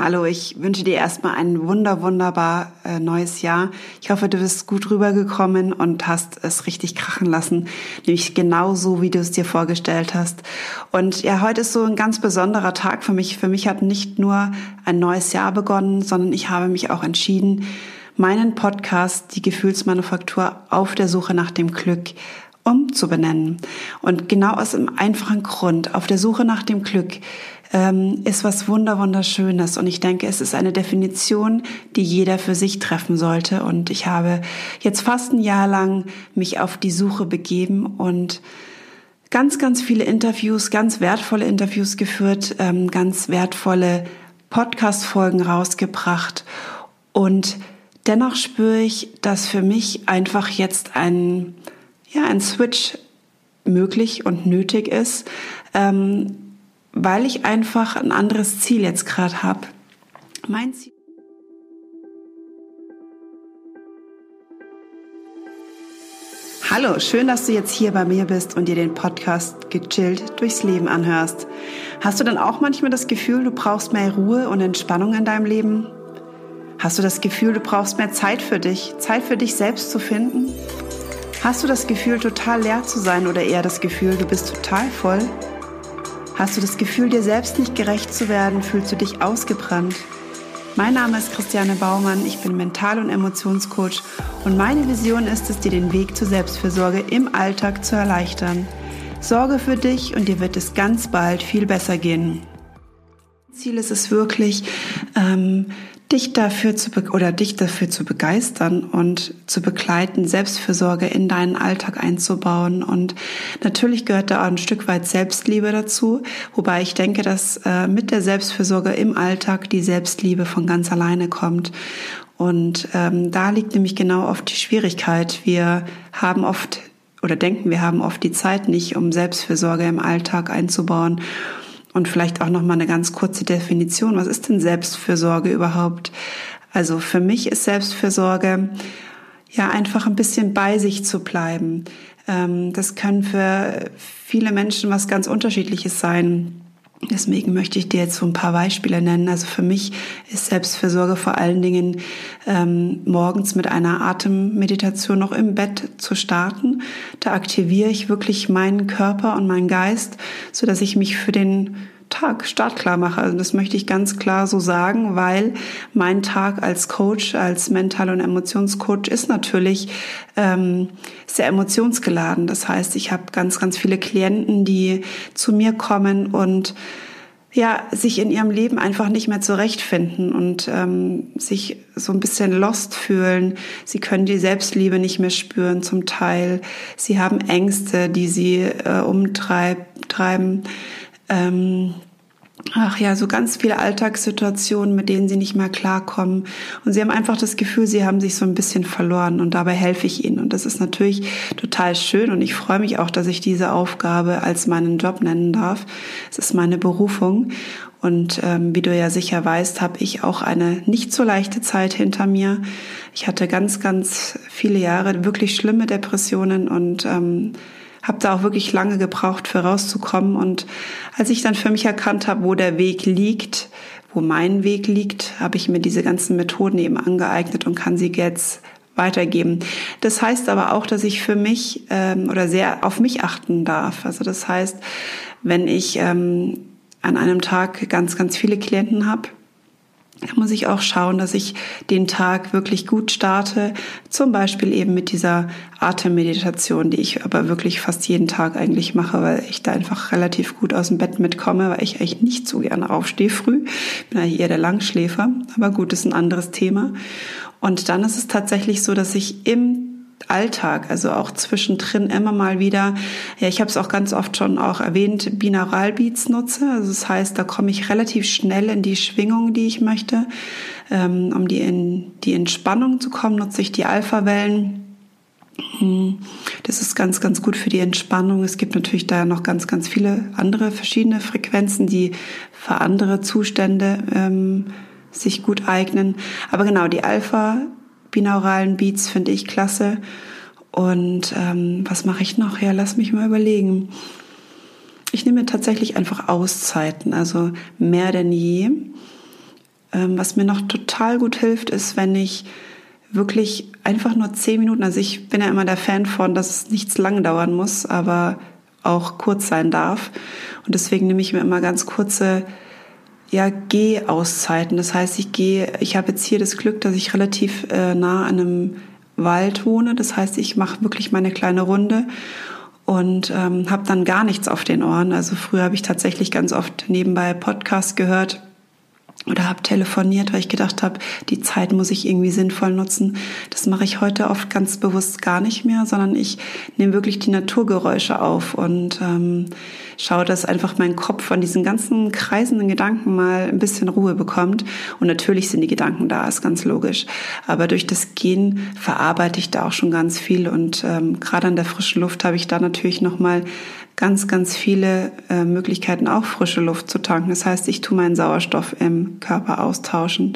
Hallo, ich wünsche dir erstmal ein wunder, wunderbar äh, neues Jahr. Ich hoffe, du bist gut rübergekommen und hast es richtig krachen lassen, nämlich genau so, wie du es dir vorgestellt hast. Und ja, heute ist so ein ganz besonderer Tag für mich. Für mich hat nicht nur ein neues Jahr begonnen, sondern ich habe mich auch entschieden, meinen Podcast, die Gefühlsmanufaktur auf der Suche nach dem Glück, umzubenennen. Und genau aus einem einfachen Grund, auf der Suche nach dem Glück, ähm, ist was wunder wunderschönes. Und ich denke, es ist eine Definition, die jeder für sich treffen sollte. Und ich habe jetzt fast ein Jahr lang mich auf die Suche begeben und ganz, ganz viele Interviews, ganz wertvolle Interviews geführt, ähm, ganz wertvolle Podcast-Folgen rausgebracht. Und dennoch spüre ich, dass für mich einfach jetzt ein, ja, ein Switch möglich und nötig ist, ähm, weil ich einfach ein anderes Ziel jetzt gerade habe. Mein Ziel. Hallo, schön, dass du jetzt hier bei mir bist und dir den Podcast gechillt durchs Leben anhörst. Hast du dann auch manchmal das Gefühl, du brauchst mehr Ruhe und Entspannung in deinem Leben? Hast du das Gefühl, du brauchst mehr Zeit für dich, Zeit für dich selbst zu finden? Hast du das Gefühl, total leer zu sein oder eher das Gefühl, du bist total voll? Hast du das Gefühl, dir selbst nicht gerecht zu werden? Fühlst du dich ausgebrannt? Mein Name ist Christiane Baumann, ich bin Mental- und Emotionscoach und meine Vision ist es, dir den Weg zur Selbstfürsorge im Alltag zu erleichtern. Sorge für dich und dir wird es ganz bald viel besser gehen. Ziel ist es wirklich, ähm, dich dafür zu oder dich dafür zu begeistern und zu begleiten, Selbstfürsorge in deinen Alltag einzubauen. Und natürlich gehört da auch ein Stück weit Selbstliebe dazu, wobei ich denke, dass äh, mit der Selbstfürsorge im Alltag die Selbstliebe von ganz alleine kommt. Und ähm, da liegt nämlich genau oft die Schwierigkeit. Wir haben oft oder denken, wir haben oft die Zeit nicht, um Selbstfürsorge im Alltag einzubauen. Und vielleicht auch noch mal eine ganz kurze Definition. Was ist denn Selbstfürsorge überhaupt? Also für mich ist Selbstfürsorge ja einfach ein bisschen bei sich zu bleiben. Ähm, das kann für viele Menschen was ganz Unterschiedliches sein. Deswegen möchte ich dir jetzt so ein paar Beispiele nennen. Also für mich ist Selbstfürsorge vor allen Dingen ähm, morgens mit einer Atemmeditation noch im Bett zu starten. Da aktiviere ich wirklich meinen Körper und meinen Geist, so dass ich mich für den Tag startklar mache. Also das möchte ich ganz klar so sagen, weil mein Tag als Coach, als Mental- und Emotionscoach ist natürlich ähm, sehr emotionsgeladen. Das heißt, ich habe ganz, ganz viele Klienten, die zu mir kommen und ja, sich in ihrem Leben einfach nicht mehr zurechtfinden und ähm, sich so ein bisschen lost fühlen. Sie können die Selbstliebe nicht mehr spüren zum Teil. Sie haben Ängste, die sie äh, umtreiben. Ähm, ach ja, so ganz viele Alltagssituationen, mit denen sie nicht mehr klarkommen. Und sie haben einfach das Gefühl, sie haben sich so ein bisschen verloren und dabei helfe ich ihnen. Und das ist natürlich total schön und ich freue mich auch, dass ich diese Aufgabe als meinen Job nennen darf. Es ist meine Berufung. Und ähm, wie du ja sicher weißt, habe ich auch eine nicht so leichte Zeit hinter mir. Ich hatte ganz, ganz viele Jahre wirklich schlimme Depressionen und ähm, habe da auch wirklich lange gebraucht, für rauszukommen. Und als ich dann für mich erkannt habe, wo der Weg liegt, wo mein Weg liegt, habe ich mir diese ganzen Methoden eben angeeignet und kann sie jetzt weitergeben. Das heißt aber auch, dass ich für mich ähm, oder sehr auf mich achten darf. Also das heißt, wenn ich ähm, an einem Tag ganz, ganz viele Klienten habe, da muss ich auch schauen, dass ich den Tag wirklich gut starte. Zum Beispiel eben mit dieser Atemmeditation, die ich aber wirklich fast jeden Tag eigentlich mache, weil ich da einfach relativ gut aus dem Bett mitkomme, weil ich eigentlich nicht so gerne aufstehe früh. Bin eigentlich eher der Langschläfer. Aber gut, ist ein anderes Thema. Und dann ist es tatsächlich so, dass ich im Alltag, also auch zwischendrin immer mal wieder, ja, ich habe es auch ganz oft schon auch erwähnt, Binauralbeats nutze. Also das heißt, da komme ich relativ schnell in die Schwingung, die ich möchte. Ähm, um die in die Entspannung zu kommen, nutze ich die Alpha-Wellen. Hm, das ist ganz, ganz gut für die Entspannung. Es gibt natürlich da noch ganz, ganz viele andere verschiedene Frequenzen, die für andere Zustände ähm, sich gut eignen. Aber genau, die Alpha binauralen Beats finde ich klasse. Und ähm, was mache ich noch? Ja, lass mich mal überlegen. Ich nehme tatsächlich einfach Auszeiten, also mehr denn je. Ähm, was mir noch total gut hilft, ist, wenn ich wirklich einfach nur zehn Minuten, also ich bin ja immer der Fan von, dass es nichts lang dauern muss, aber auch kurz sein darf. Und deswegen nehme ich mir immer ganz kurze ja, Geh-Auszeiten. Das heißt, ich gehe, ich habe jetzt hier das Glück, dass ich relativ äh, nah an einem Wald wohne. Das heißt, ich mache wirklich meine kleine Runde und ähm, habe dann gar nichts auf den Ohren. Also früher habe ich tatsächlich ganz oft nebenbei Podcast gehört oder habe telefoniert, weil ich gedacht habe, die Zeit muss ich irgendwie sinnvoll nutzen. Das mache ich heute oft ganz bewusst gar nicht mehr, sondern ich nehme wirklich die Naturgeräusche auf und ähm, schaue, dass einfach mein Kopf von diesen ganzen kreisenden Gedanken mal ein bisschen Ruhe bekommt. Und natürlich sind die Gedanken da, ist ganz logisch. Aber durch das Gehen verarbeite ich da auch schon ganz viel und ähm, gerade an der frischen Luft habe ich da natürlich noch mal ganz, ganz viele äh, Möglichkeiten, auch frische Luft zu tanken. Das heißt, ich tue meinen Sauerstoff im Körper austauschen.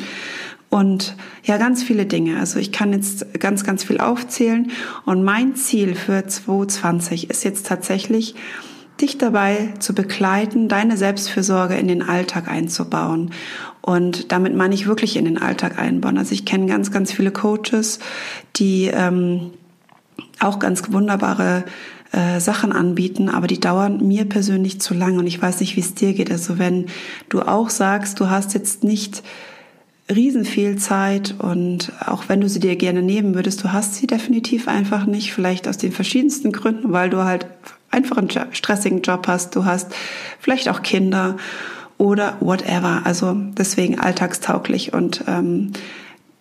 Und ja, ganz viele Dinge. Also ich kann jetzt ganz, ganz viel aufzählen. Und mein Ziel für 2020 ist jetzt tatsächlich, dich dabei zu begleiten, deine Selbstfürsorge in den Alltag einzubauen. Und damit meine ich wirklich in den Alltag einbauen. Also ich kenne ganz, ganz viele Coaches, die ähm, auch ganz wunderbare äh, Sachen anbieten, aber die dauern mir persönlich zu lang und ich weiß nicht, wie es dir geht. Also wenn du auch sagst, du hast jetzt nicht riesen viel Zeit und auch wenn du sie dir gerne nehmen würdest, du hast sie definitiv einfach nicht, vielleicht aus den verschiedensten Gründen, weil du halt einfach einen stressigen Job hast, du hast vielleicht auch Kinder oder whatever. Also deswegen alltagstauglich und ähm,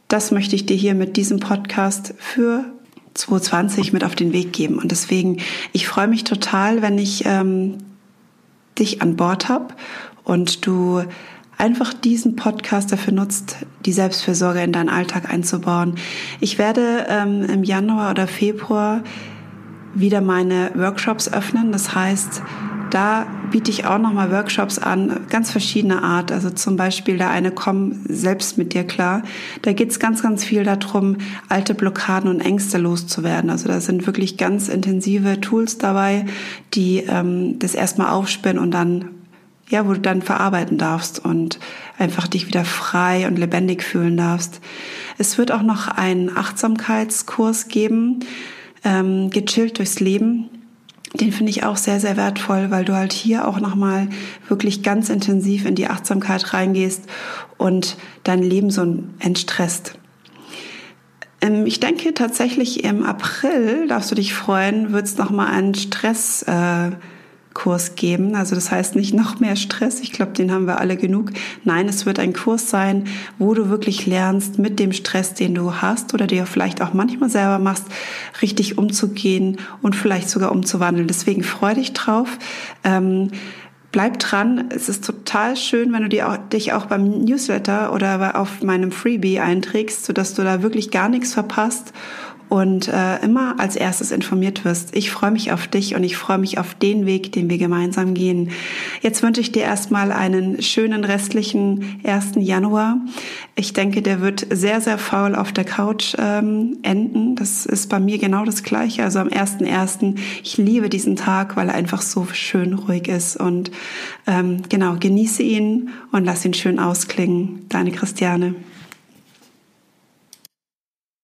das möchte ich dir hier mit diesem Podcast für 2020 mit auf den Weg geben. Und deswegen, ich freue mich total, wenn ich ähm, dich an Bord habe und du einfach diesen Podcast dafür nutzt, die Selbstfürsorge in deinen Alltag einzubauen. Ich werde ähm, im Januar oder Februar wieder meine Workshops öffnen. Das heißt, da biete ich auch nochmal Workshops an, ganz verschiedene Art. Also zum Beispiel der eine Komm selbst mit dir klar. Da geht es ganz, ganz viel darum, alte Blockaden und Ängste loszuwerden. Also da sind wirklich ganz intensive Tools dabei, die ähm, das erstmal aufspinnen und dann ja, wo du dann verarbeiten darfst und einfach dich wieder frei und lebendig fühlen darfst. Es wird auch noch einen Achtsamkeitskurs geben, ähm, gechillt durchs Leben den finde ich auch sehr, sehr wertvoll, weil du halt hier auch nochmal wirklich ganz intensiv in die Achtsamkeit reingehst und dein Leben so entstresst. Ähm, ich denke tatsächlich im April, darfst du dich freuen, wird es nochmal einen Stress äh, Kurs geben. Also das heißt nicht noch mehr Stress. Ich glaube, den haben wir alle genug. Nein, es wird ein Kurs sein, wo du wirklich lernst, mit dem Stress, den du hast oder dir vielleicht auch manchmal selber machst, richtig umzugehen und vielleicht sogar umzuwandeln. Deswegen freu dich drauf. Ähm, bleib dran. Es ist total schön, wenn du dich auch beim Newsletter oder auf meinem Freebie einträgst, sodass du da wirklich gar nichts verpasst und äh, immer als erstes informiert wirst. Ich freue mich auf dich und ich freue mich auf den Weg, den wir gemeinsam gehen. Jetzt wünsche ich dir erstmal einen schönen restlichen 1. Januar. Ich denke, der wird sehr, sehr faul auf der Couch ähm, enden. Das ist bei mir genau das Gleiche. Also am 1.1. Ich liebe diesen Tag, weil er einfach so schön ruhig ist. Und ähm, genau, genieße ihn und lass ihn schön ausklingen. Deine Christiane.